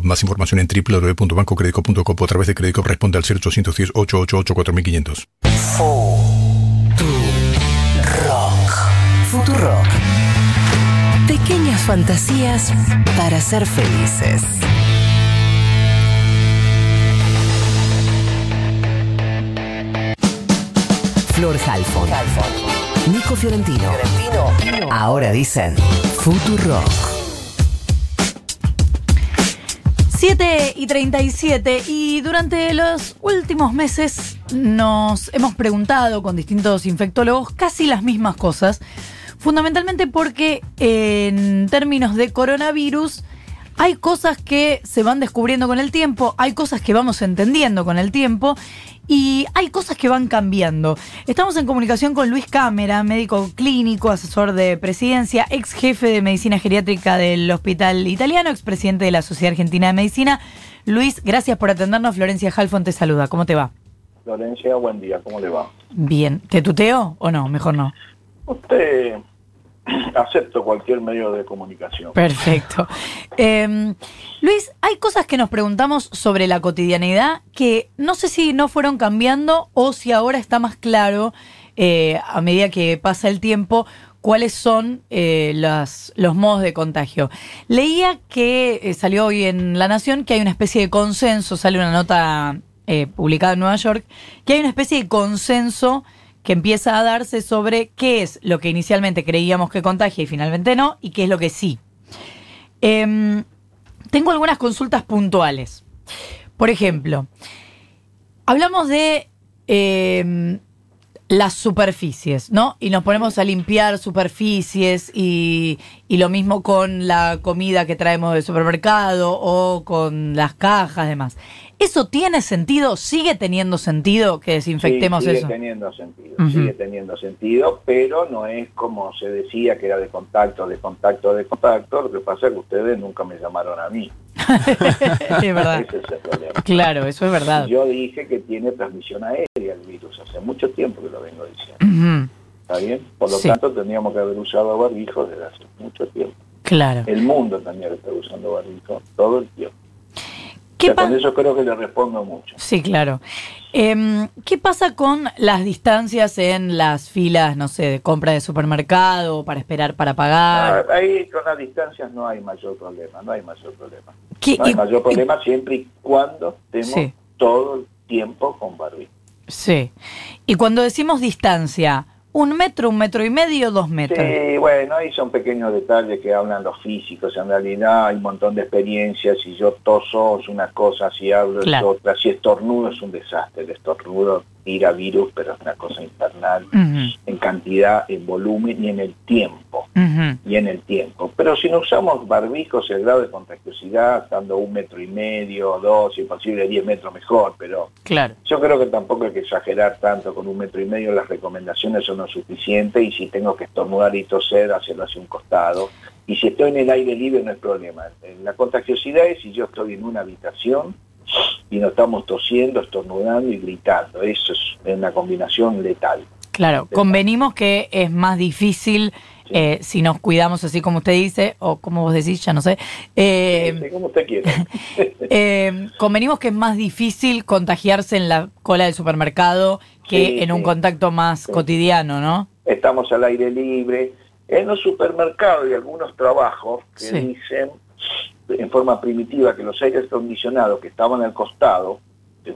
Más información en www.bancocredico.com o a través de crédito responde al 0810 888 4500. Futurock. Pequeñas fantasías para ser felices. Flor Halfon. Nico Fiorentino. Ahora dicen Futurock. 7 y 37 y durante los últimos meses nos hemos preguntado con distintos infectólogos casi las mismas cosas, fundamentalmente porque en términos de coronavirus hay cosas que se van descubriendo con el tiempo, hay cosas que vamos entendiendo con el tiempo y hay cosas que van cambiando. Estamos en comunicación con Luis Cámara, médico clínico, asesor de presidencia, ex jefe de medicina geriátrica del Hospital Italiano, ex presidente de la Sociedad Argentina de Medicina. Luis, gracias por atendernos. Florencia Halfon te saluda. ¿Cómo te va? Florencia, buen día. ¿Cómo le va? Bien. ¿Te tuteo o no? Mejor no. Usted acepto cualquier medio de comunicación. Perfecto. Eh, Luis, hay cosas que nos preguntamos sobre la cotidianidad que no sé si no fueron cambiando o si ahora está más claro eh, a medida que pasa el tiempo cuáles son eh, las- los modos de contagio. Leía que eh, salió hoy en La Nación que hay una especie de consenso, sale una nota publicada en Nueva York, que hay una especie de consenso que empieza a darse sobre qué es lo que inicialmente creíamos que contagia y finalmente no, y qué es lo que sí. Em, tengo algunas consultas puntuales. Por ejemplo, hablamos de em, las superficies, ¿no? Y nos ponemos a limpiar superficies y, y lo mismo con la comida que traemos del supermercado o con las cajas, demás. ¿Eso tiene sentido? ¿Sigue teniendo sentido que desinfectemos Sí, sigue eso? teniendo sentido, sigue teniendo sentido, pero no es como se decía que era de contacto, de contacto, de contacto. Lo que pasa es que ustedes nunca me llamaron a mí. es verdad. Ese es el problema. Claro, eso es verdad. Yo dije que tiene transmisión aérea el virus, hace mucho tiempo que lo vengo diciendo. ¿Está bien? Por lo Sí. tanto, tendríamos que haber usado barbijos desde hace mucho tiempo. Claro. El mundo también está usando barbijos todo el tiempo. ¿Qué con eso creo que le respondo mucho. Sí, claro. Em, ¿Qué pasa con las distancias en las filas, no sé, de compra de supermercado, para esperar para pagar? Ah, Ahí con las distancias no hay mayor problema, no hay mayor problema. ¿Qué- No hay y- mayor problema siempre y cuando estemos Sí. todo el tiempo con barbijo. Sí. Y cuando decimos distancia, ¿un metro, un metro y medio, dos metros? Sí, bueno, ahí son pequeños detalles que hablan los físicos. En realidad hay un montón de experiencias. Si yo toso es una cosa, si hablo Claro. es otra. Si estornudo es un desastre. El estornudo tira virus, pero es una cosa infernal en cantidad, en volumen y en el tiempo. Y en el tiempo. Pero si no usamos barbijos, el grado de contagiosidad, estando un metro y medio, dos, si posible diez metros mejor, pero Claro. yo creo que tampoco hay que exagerar tanto con un metro y medio, las recomendaciones son lo suficientes y si tengo que estornudar y toser, hacerlo hacia un costado. Y si estoy en el aire libre no es problema. La contagiosidad es si yo estoy en una habitación y no estamos tosiendo, estornudando y gritando. Eso es una combinación letal. Claro. Convenimos que es más difícil. Eh, si nos cuidamos así como usted dice, o como vos decís, ya no sé. eh, Sí, como usted quiera. Eh, convenimos que es más difícil contagiarse en la cola del supermercado que Sí, en un sí. contacto más cotidiano, ¿no? estamos al aire libre. En los supermercados y algunos trabajos que dicen en forma primitiva que los aires acondicionados que estaban al costado,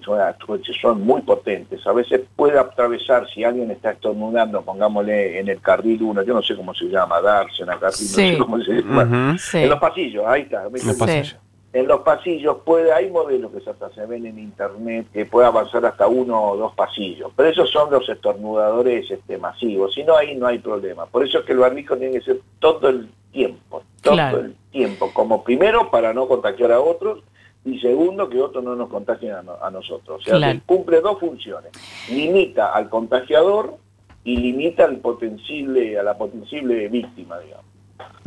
son, que son muy potentes, a veces puede atravesar, si alguien está estornudando, pongámosle en el carril uno, yo no sé cómo se llama, darse en el carril, Sí. no sé cómo se llama. Sí. En los pasillos, ahí está. Los Sí. pasillos. En los pasillos puede, hay modelos que hasta se ven en internet que puede avanzar hasta uno o dos pasillos, pero esos son los estornudadores este, masivos, si no ahí no hay problema. Por eso es que el barbijo tiene que ser todo el tiempo, todo Claro. el tiempo, como primero para no contagiar a otros y segundo que otros no nos contagien a, no- a nosotros. O sea, Claro. cumple dos funciones, limita al contagiador y limita al potencible, a la potencible víctima, digamos.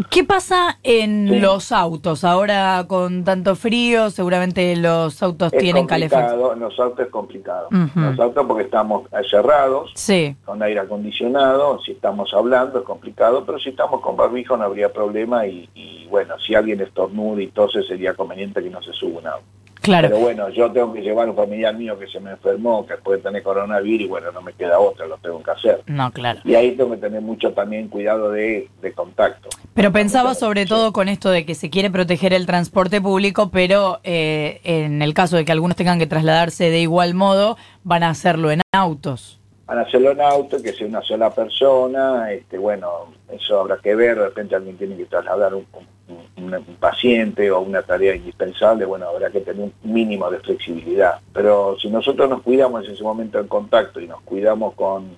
¿Qué pasa en Sí. los autos? Ahora con tanto frío, seguramente los autos Es tienen calefacción. en los autos es complicado. En los autos porque estamos cerrados, Sí, con aire acondicionado, si estamos hablando es complicado, pero si estamos con barbijo no habría problema y, y, bueno, si alguien estornuda y tose sería conveniente que no se suba un auto. Claro. Pero bueno, yo tengo que llevar a un familiar mío que se me enfermó, que puede tener coronavirus y bueno, no me queda otra, lo tengo que hacer. No, claro. Y ahí tengo que tener mucho también cuidado de, de contacto. Pero pensaba sobre todo con esto de que se quiere proteger el transporte público, pero eh, en el caso de que algunos tengan que trasladarse de igual modo, van a hacerlo en autos. Van a hacerlo en auto, que sea una sola persona, este, bueno, eso habrá que ver, de repente alguien tiene que trasladar un, un- un- un paciente o una tarea indispensable, bueno, habrá que tener un mínimo de flexibilidad. Pero si nosotros nos cuidamos en ese momento en contacto y nos cuidamos con,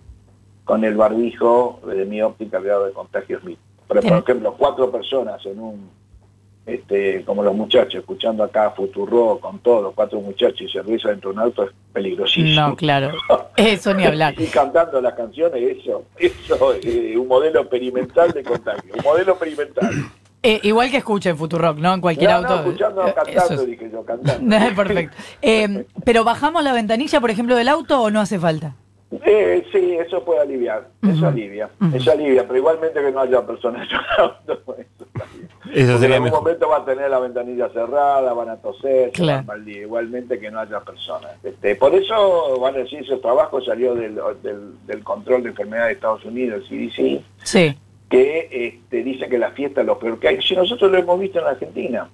con el barbijo, desde mi óptica el grado de contagio es mínimo. Pero, por ejemplo, cuatro personas en un, este, como los muchachos, escuchando acá Futuro con todo, cuatro muchachos y cerveza dentro de un auto es peligrosísimo. No, claro. Eso ni hablar. Y cantando las canciones, eso, eso es un modelo experimental de contagio, un modelo experimental. Eh, igual que escuchen Futurock, ¿no? En cualquier No, auto. no, escuchando, Eh, cantando, eso es- dije yo, cantando. Perfecto. Eh, pero bajamos la ventanilla, por ejemplo, del auto o no hace falta? Eh, sí, eso puede aliviar, Ujú. eso alivia, Ujú. eso alivia, pero igualmente que no haya personas auto, eso Porque en algún mejor. momento va a tener la ventanilla cerrada, van a toser, Claro. van día. igualmente que no haya personas. Este, por eso, van a decir, ese trabajo salió del, del, del control de enfermedades de Estados Unidos, el CDC, Sí. que este, dice que la fiesta es lo peor que hay. Si nosotros lo hemos visto en Argentina,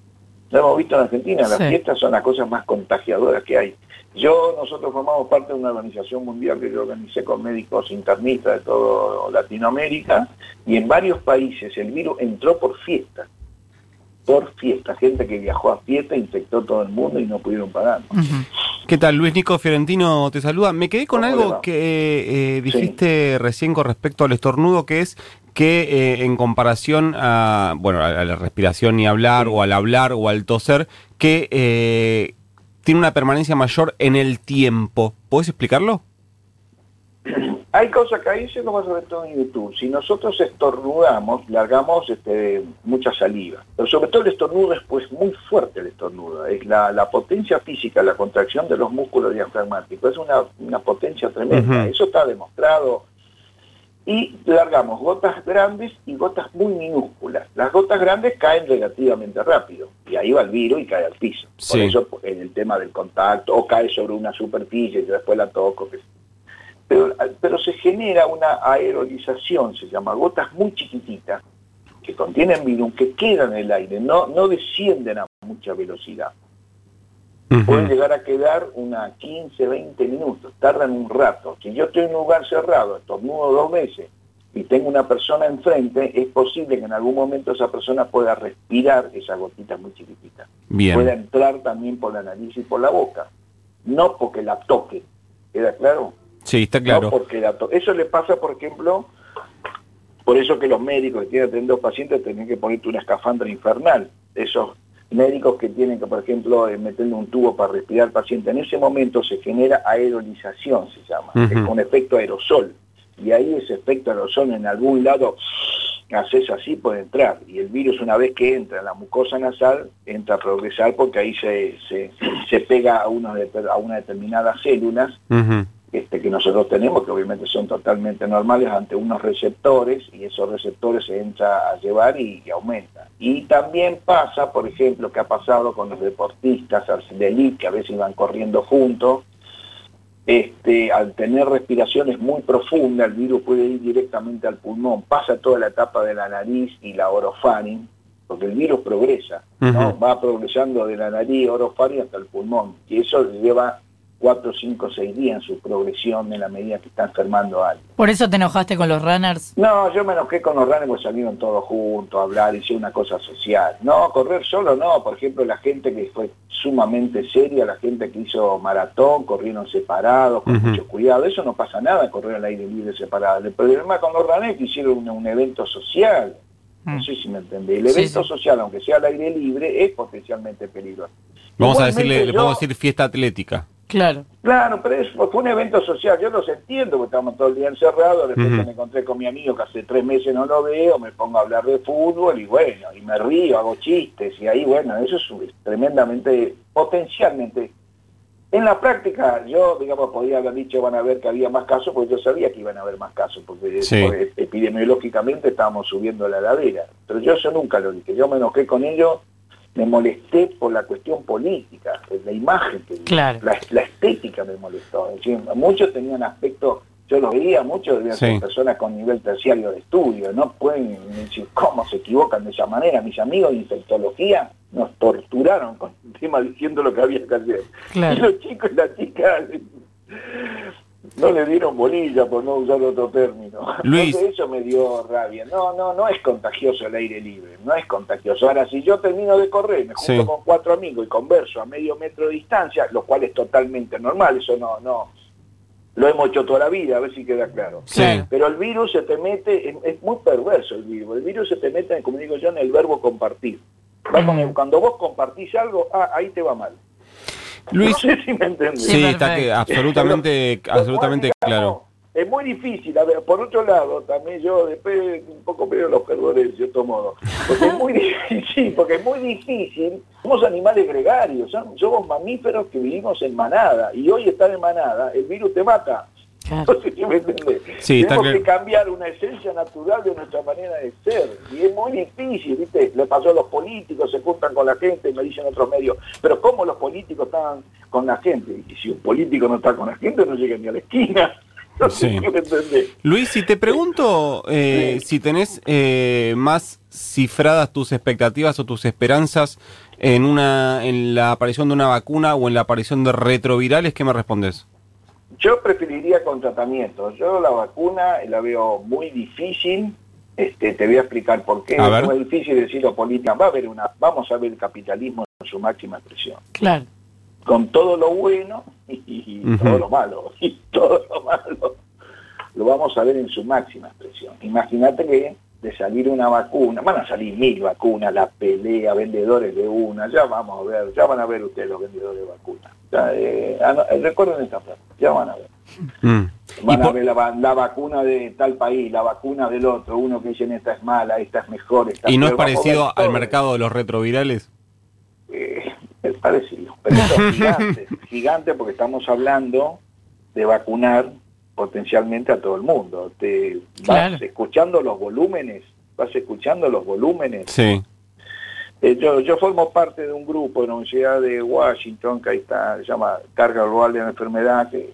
lo hemos visto en Argentina, las Sí. fiestas son las cosas más contagiadoras que hay. Yo, nosotros formamos parte de una organización mundial que yo organicé con médicos internistas de toda Latinoamérica y en varios países el virus entró por fiesta, por fiesta, gente que viajó a fiesta, infectó todo el mundo y no pudieron pagar. ¿Qué tal? Luis Nico Fiorentino te saluda. Me quedé con ¿Cómo le algo que eh, dijiste recién con respecto al estornudo, que es que eh, en comparación a, bueno, a la respiración ni hablar, o al hablar, o al toser, que eh, tiene una permanencia mayor en el tiempo. ¿Puedes explicarlo? Hay cosas que ahí se lo vas a ver todo en YouTube. Si nosotros estornudamos, largamos este, mucha saliva. Pero sobre todo el estornudo es pues muy fuerte el estornudo. Es la, la potencia física, la contracción de los músculos diafragmáticos. Es una, una potencia tremenda. Eso está demostrado. Y largamos gotas grandes y gotas muy minúsculas. Las gotas grandes caen relativamente rápido. Y ahí va el virus y cae al piso. Por eso en el tema del contacto, o cae sobre una superficie y yo después la toco. Pero, pero se genera una aerolización, se llama, gotas muy chiquititas que contienen virus, que quedan en el aire, no, no descienden a mucha velocidad. Pueden llegar a quedar una 15, 20 minutos, tardan un rato. Si yo estoy en un lugar cerrado, estornudo dos veces y tengo una persona enfrente, es posible que en algún momento esa persona pueda respirar esas gotitas muy chiquititas Bien. pueda entrar también por la nariz y por la boca, no porque la toque, ¿queda claro? Sí, está No claro. porque la Eso le pasa, por ejemplo, por eso que los médicos que tienen atendiendo pacientes tienen que ponerte una escafandra infernal. Esos médicos que tienen que, por ejemplo, eh, meterle un tubo para respirar al paciente, en ese momento se genera aerolización, se llama, Ujú. es un efecto aerosol. Y ahí ese efecto aerosol en algún lado haces así puede entrar. Y el virus una vez que entra en la mucosa nasal, entra a progresar porque ahí se, se, se pega a, unos de- a una determinadas células. Este, que nosotros tenemos, que obviamente son totalmente normales ante unos receptores y esos receptores se entra a llevar y, y aumenta. Y también pasa, por ejemplo, que ha pasado con los deportistas de elite que a veces iban corriendo juntos, este, al tener respiraciones muy profundas, el virus puede ir directamente al pulmón, pasa toda la etapa de la nariz y la orofaring, porque el virus progresa, va progresando de la nariz, orofaring hasta el pulmón, y eso lleva 4, 5, 6 días en su progresión en la medida que está enfermando a alguien. Por eso te enojaste con los runners. No, yo me enojé con los runners porque salieron todos juntos a hablar, hicieron una cosa social. No, correr solo no. Por ejemplo, la gente que fue sumamente seria, la gente que hizo maratón, corrieron separados, con mucho cuidado. Eso no pasa nada, correr al aire libre separado. El problema con los runners es que hicieron un, un evento social. No Mm. sé si me entendés. El Sí, evento sí. social, aunque sea al aire libre, es potencialmente peligroso. Vamos a decirle, le podemos decir fiesta atlética. Claro. Claro, pero es, fue un evento social, yo los entiendo, porque estamos todo el día encerrados, de repente Ujú. me encontré con mi amigo que hace tres meses no lo veo, me pongo a hablar de fútbol y bueno, y me río, hago chistes, y ahí bueno, eso es tremendamente, potencialmente. En la práctica, yo, digamos, podía haber dicho van a ver que había más casos, porque yo sabía que iban a haber más casos, porque, Sí. porque epidemiológicamente estábamos subiendo la ladera. Pero yo eso nunca lo dije, yo me enojé con ellos, me molesté por la cuestión política, la imagen que Claro. la, la estética me molestó. Es decir, muchos tenían aspecto, yo los veía, muchos Sí. personas con nivel terciario de estudio, no pueden decir cómo se equivocan de esa manera. Mis amigos de infectología nos torturaron con el tema diciendo lo que había que hacer. Claro. Y los chicos y las chicas no le dieron bolilla, por no usar otro término. Luis. Entonces eso me dio rabia. No, no, no es contagioso el aire libre, no es contagioso. Ahora, si yo termino de correr, me junto Sí. con cuatro amigos y converso a medio metro de distancia, lo cual es totalmente normal, eso no, no, lo hemos hecho toda la vida, a ver si queda claro. Sí. Pero el virus se te mete, es, es muy perverso el virus, el virus se te mete, como digo yo, en el verbo compartir. Va con el- cuando vos compartís algo, ah, ahí te va mal. Luis, No sé si me entendés. sí, está que absolutamente, Pero, absolutamente digamos, claro. Es muy difícil, a ver, por otro lado, también yo después un poco veo los perdores, de cierto modo, porque es muy difícil, porque es muy difícil, somos animales gregarios, somos mamíferos que vivimos en manada, y hoy estar en manada, el virus te mata. Claro. No sé si me entendés. Sí, está Tenemos que cambiar una esencia natural de nuestra manera de ser. Y es muy difícil, ¿viste? Le pasó a los políticos, se juntan con la gente, me dicen otros medios. Pero ¿cómo los políticos están con la gente? Y si un político no está con la gente, no llega ni a la esquina. No sé Sí. si me entendés. Luis, si te pregunto eh, si tenés eh, más cifradas tus expectativas o tus esperanzas en una en la aparición de una vacuna o en la aparición de retrovirales, ¿qué me respondes? Yo preferiría con tratamiento. Yo la vacuna la veo muy difícil. Este, te voy a explicar por qué. A ver. Es muy difícil decirlo política. Va a haber una, vamos a ver el capitalismo en su máxima expresión. Claro. con todo lo bueno y, todo lo malo. Y todo lo malo lo vamos a ver en su máxima expresión. Imagínate que de salir una vacuna, van a salir mil vacunas, la pelea, vendedores de una, ya vamos a ver, ya van a ver ustedes los vendedores de vacunas. Eh, ah, no, eh, recuerden esta frase, ya van a ver. Mm. Van a ver la, va- la vacuna de tal país, la vacuna del otro, uno que dicen esta es mala, esta es mejor, esta ¿Y no es parecido al todo. mercado de los retrovirales? Eh, es parecido, pero eso es gigante, gigante porque estamos hablando de vacunar potencialmente a todo el mundo. Te vas Claro. escuchando los volúmenes, vas escuchando los volúmenes. Sí. Eh, yo, yo formo parte de un grupo en la Universidad de Washington que ahí está, se llama Carga Global de la Enfermedad, que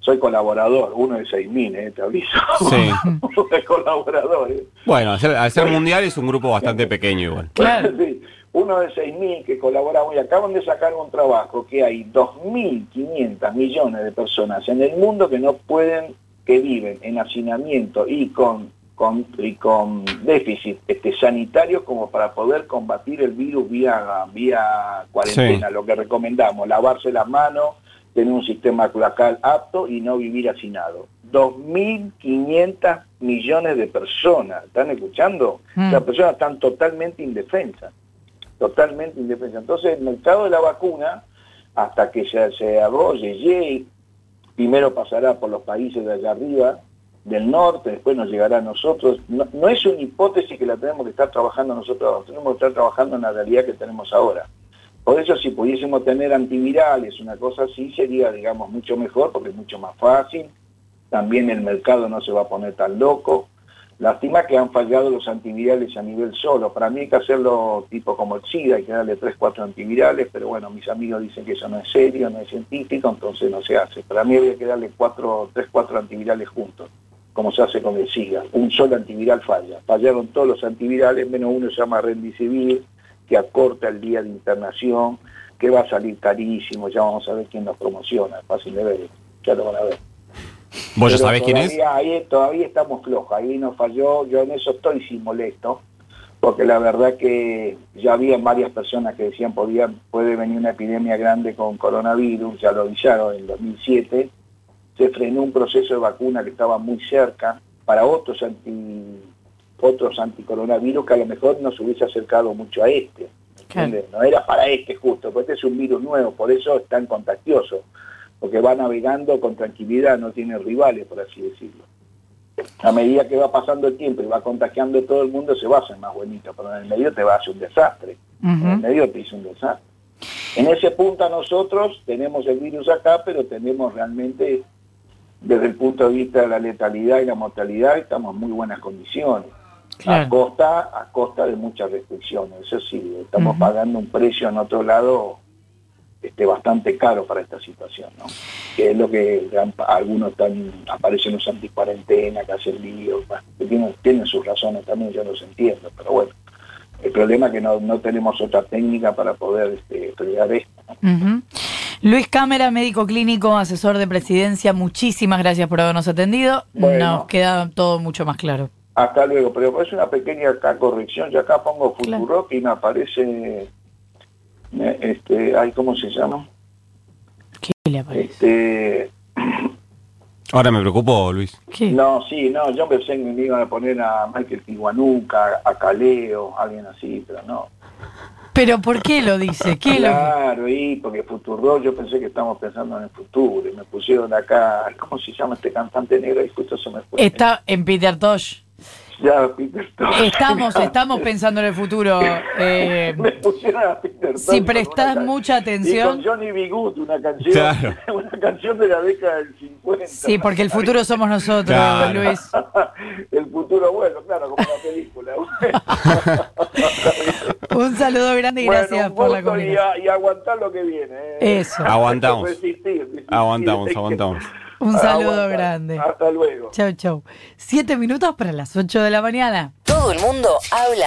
soy colaborador, uno de 6.000, eh, te aviso. Sí. Uno de colaboradores. Bueno, al ser, al ser mundial es un grupo bastante pequeño igual. Claro. Sí, uno de 6.000 que colaboramos y acaban de sacar un trabajo que hay 2.500 millones de personas en el mundo que no pueden, que viven en hacinamiento y con, con, y con déficit este, sanitario como para poder combatir el virus vía, vía cuarentena. Sí. Lo que recomendamos, lavarse las manos, tener un sistema cloacal apto y no vivir hacinado. 2.500 millones de personas, ¿están escuchando? Mm. Las personas están totalmente indefensas, totalmente indefensas. Entonces el mercado de la vacuna, hasta que se, se arrolle, llegue, primero pasará por los países de allá arriba, del norte, después nos llegará a nosotros. No, no es una hipótesis que la tenemos que estar trabajando nosotros, tenemos que estar trabajando en la realidad que tenemos ahora. Por eso si pudiésemos tener antivirales, una cosa así, sería, digamos, mucho mejor, porque es mucho más fácil. También el mercado no se va a poner tan loco. Lástima que han fallado los antivirales a nivel solo. Para mí hay que hacerlo tipo como el SIDA, hay que darle 3, 4 antivirales, pero bueno, mis amigos dicen que eso no es serio, no es científico, entonces no se hace. Para mí habría que darle 4, 3, 4 antivirales juntos, como se hace con el SIDA. Un solo antiviral falla. Fallaron todos los antivirales, menos uno se llama Rendicivir, que acorta el día de internación, que va a salir carísimo, ya vamos a ver quién nos promociona, es fácil de ver, ya lo van a ver. ¿Vos ya sabés quién es? Ahí, todavía estamos flojos, ahí nos falló, yo en eso estoy sin molesto, porque la verdad que ya había varias personas que decían podía, puede venir una epidemia grande con coronavirus, ya lo avisaron en 2007, se frenó un proceso de vacuna que estaba muy cerca para otros anti otros anticoronavirus que a lo mejor no se hubiese acercado mucho a este. ¿entiendes? No era para este justo, porque este es un virus nuevo, por eso es tan contagioso. porque va navegando con tranquilidad, no tiene rivales, por así decirlo. A medida que va pasando el tiempo y va contagiando todo el mundo, se va a hacer más bonito, pero en el medio te va a hacer un desastre. En el medio te hizo un desastre. En ese punto nosotros tenemos el virus acá, pero tenemos realmente, desde el punto de vista de la letalidad y la mortalidad, estamos en muy buenas condiciones. A, costa, a costa de muchas restricciones. Eso sí, estamos pagando un precio en otro lado este, bastante caro para esta situación, ¿no? Que es lo que algunos están, aparecen los anticuarentena, que hacen líos, que tienen, tienen sus razones también, yo los entiendo, pero bueno. El problema es que no, no tenemos otra técnica para poder este, esto. Luis Cámara, médico clínico, asesor de presidencia, muchísimas gracias por habernos atendido. Nos queda todo mucho más claro. Hasta luego, pero es una pequeña corrección. Yo acá pongo Futurock y me aparece, este, ay, ¿cómo se llama? ¿Qué le aparece? Este, Ahora me preocupo, Luis. No, sí, no, yo pensé que me iban a poner a Michael Tijuanuca, a Caleo, alguien así, pero no. ¿Pero por qué lo dice? ¿Qué claro, y porque Futuro, yo pensé que estamos pensando en el futuro, y me pusieron acá, ¿cómo se llama este cantante negro? Y justo se me fue. Está en Peter Tosh. Ya, Peter Tosh. Estamos, estamos pensando en el futuro. Eh, me pusieron a Peter Tosh. Si prestas mucha atención. Y con Johnny B. una canción, una canción de la década del 50. Sí, porque el futuro somos nosotros, Luis. el futuro, bueno, claro, como la película. un saludo grande y gracias por la comunicación. Y, aguantar lo que viene. Eh. Eso. Aguantamos. aguantamos, aguantamos. Un saludo grande. Hasta luego. Chau, chau. Siete minutos para las ocho de la mañana. Todo el mundo habla